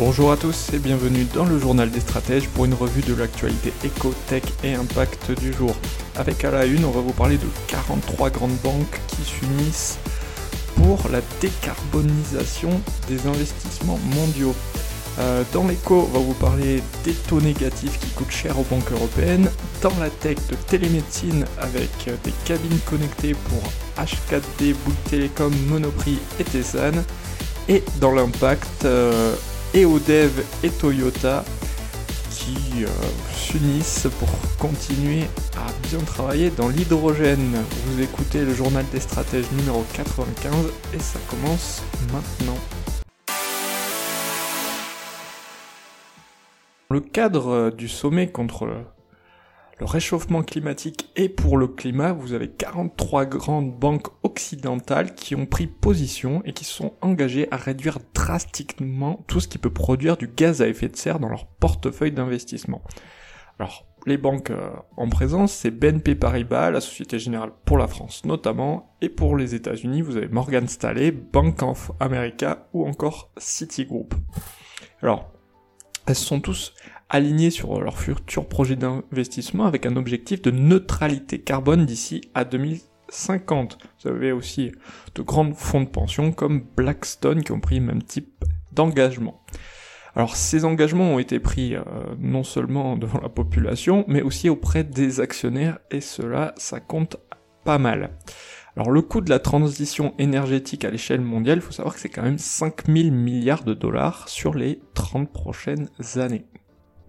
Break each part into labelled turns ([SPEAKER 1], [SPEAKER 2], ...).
[SPEAKER 1] Bonjour à tous et bienvenue dans le journal des stratèges pour une revue de l'actualité éco, tech et impact du jour. Avec à la une, on va vous parler de 43 grandes banques qui s'unissent pour la décarbonisation des investissements mondiaux. Euh, dans l'éco, on va vous parler des taux négatifs qui coûtent cher aux banques européennes. Dans la tech, de télémédecine avec des cabines connectées pour H4D, Bouygues Telecom, Monoprix et Tessan. Et dans l'impact, euh, EODev et Toyota qui euh, s'unissent pour continuer à bien travailler dans l'hydrogène. Vous écoutez le journal des stratèges numéro 95 et ça commence maintenant. Le cadre du sommet contre le réchauffement climatique et pour le climat, vous avez 43 grandes banques occidentales qui ont pris position et qui sont engagées à réduire drastiquement tout ce qui peut produire du gaz à effet de serre dans leur portefeuille d'investissement. Alors, les banques euh, en présence, c'est BNP Paribas, la Société Générale pour la France notamment, et pour les États-Unis, vous avez Morgan Stanley, Bank of America ou encore Citigroup. Alors, elles sont tous alignés sur leur futur projet d'investissement avec un objectif de neutralité carbone d'ici à 2050. Vous avez aussi de grands fonds de pension comme Blackstone qui ont pris le même type d'engagement. Alors ces engagements ont été pris euh, non seulement devant la population, mais aussi auprès des actionnaires, et cela, ça compte pas mal. Alors le coût de la transition énergétique à l'échelle mondiale, il faut savoir que c'est quand même 5000 milliards de dollars sur les 30 prochaines années.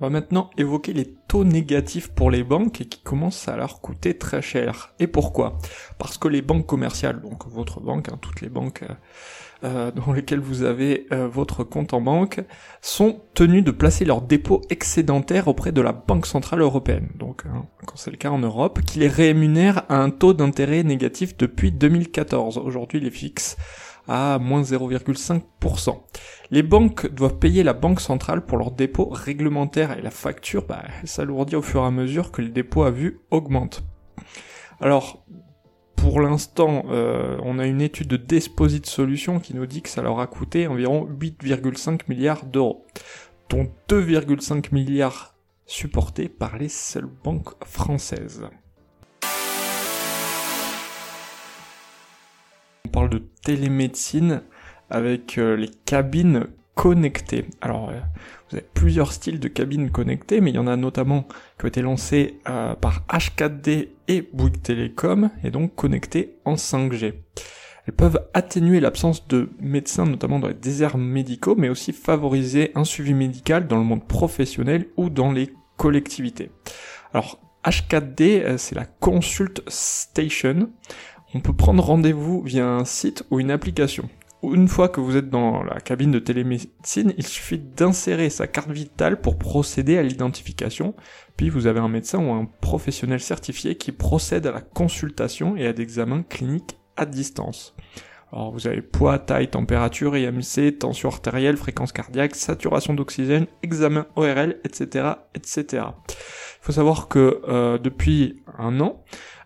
[SPEAKER 1] On va maintenant évoquer les taux négatifs pour les banques qui commencent à leur coûter très cher. Et pourquoi? Parce que les banques commerciales, donc votre banque, hein, toutes les banques euh, euh, dans lesquelles vous avez euh, votre compte en banque, sont tenues de placer leurs dépôts excédentaires auprès de la Banque Centrale Européenne, donc hein, quand c'est le cas en Europe, qui les rémunère à un taux d'intérêt négatif depuis 2014. Aujourd'hui, les fixes à moins 0,5%. Les banques doivent payer la banque centrale pour leurs dépôts réglementaires et la facture bah, s'alourdit au fur et à mesure que le dépôt à vue augmente. Alors, pour l'instant, euh, on a une étude de Desposit Solutions qui nous dit que ça leur a coûté environ 8,5 milliards d'euros, dont 2,5 milliards supportés par les seules banques françaises. Parle de télémédecine avec euh, les cabines connectées. Alors, euh, vous avez plusieurs styles de cabines connectées, mais il y en a notamment qui ont été lancés euh, par H4D et Bouygues Telecom, et donc connectées en 5G. Elles peuvent atténuer l'absence de médecins, notamment dans les déserts médicaux, mais aussi favoriser un suivi médical dans le monde professionnel ou dans les collectivités. Alors, H4D, c'est la Consult Station. On peut prendre rendez-vous via un site ou une application. Une fois que vous êtes dans la cabine de télémédecine, il suffit d'insérer sa carte vitale pour procéder à l'identification, puis vous avez un médecin ou un professionnel certifié qui procède à la consultation et à des examens cliniques à distance. Alors vous avez poids, taille, température, IMC, tension artérielle, fréquence cardiaque, saturation d'oxygène, examen ORL, etc., etc. Il faut savoir que euh, depuis un an,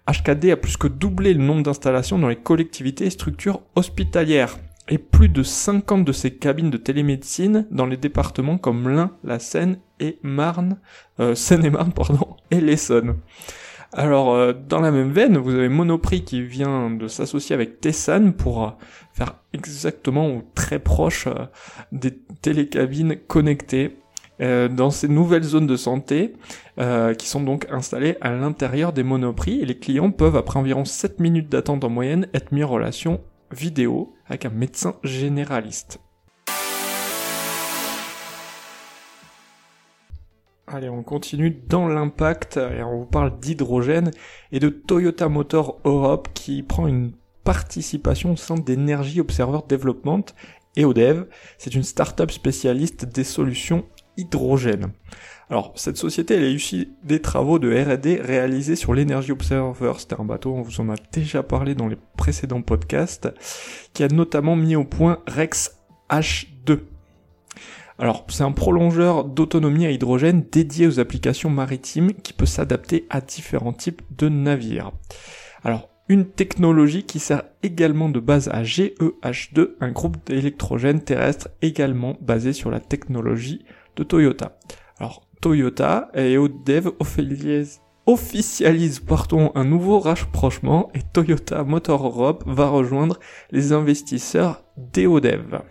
[SPEAKER 1] HKD a plus que doublé le nombre d'installations dans les collectivités et structures hospitalières et plus de 50 de ces cabines de télémédecine dans les départements comme l'Ain, la Seine et Marne, euh, Seine-et-Marne pardon, et l'Essonne. Alors euh, dans la même veine, vous avez Monoprix qui vient de s'associer avec Tessan pour euh, faire exactement ou très proche des télécabines connectées euh, dans ces nouvelles zones de santé euh, qui sont donc installées à l'intérieur des monoprix et les clients peuvent après environ 7 minutes d'attente en moyenne être mis en relation vidéo avec un médecin généraliste. Allez, on continue dans l'impact et on vous parle d'hydrogène et de Toyota Motor Europe qui prend une participation au sein d'Energy Observer Development et ODEV. C'est une start-up spécialiste des solutions hydrogène. Alors, cette société, elle est issue des travaux de R&D réalisés sur l'Energy Observer. C'était un bateau, on vous en a déjà parlé dans les précédents podcasts, qui a notamment mis au point Rex H2. Alors, c'est un prolongeur d'autonomie à hydrogène dédié aux applications maritimes qui peut s'adapter à différents types de navires. Alors, une technologie qui sert également de base à GEH2, un groupe d'électrogène terrestre également basé sur la technologie de Toyota. Alors, Toyota et Odev officialisent pardon, un nouveau rapprochement et Toyota Motor Europe va rejoindre les investisseurs d'EODEV.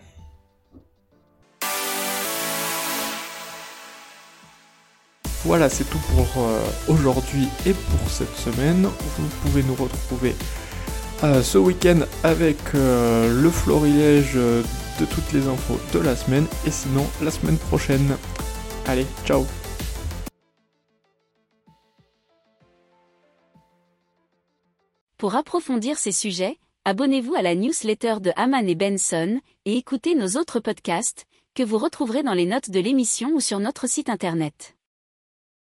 [SPEAKER 1] Voilà, c'est tout pour euh, aujourd'hui et pour cette semaine. Vous pouvez nous retrouver euh, ce week-end avec euh, le florilège de toutes les infos de la semaine et sinon la semaine prochaine. Allez, ciao
[SPEAKER 2] Pour approfondir ces sujets, abonnez-vous à la newsletter de Haman et Benson et écoutez nos autres podcasts que vous retrouverez dans les notes de l'émission ou sur notre site internet.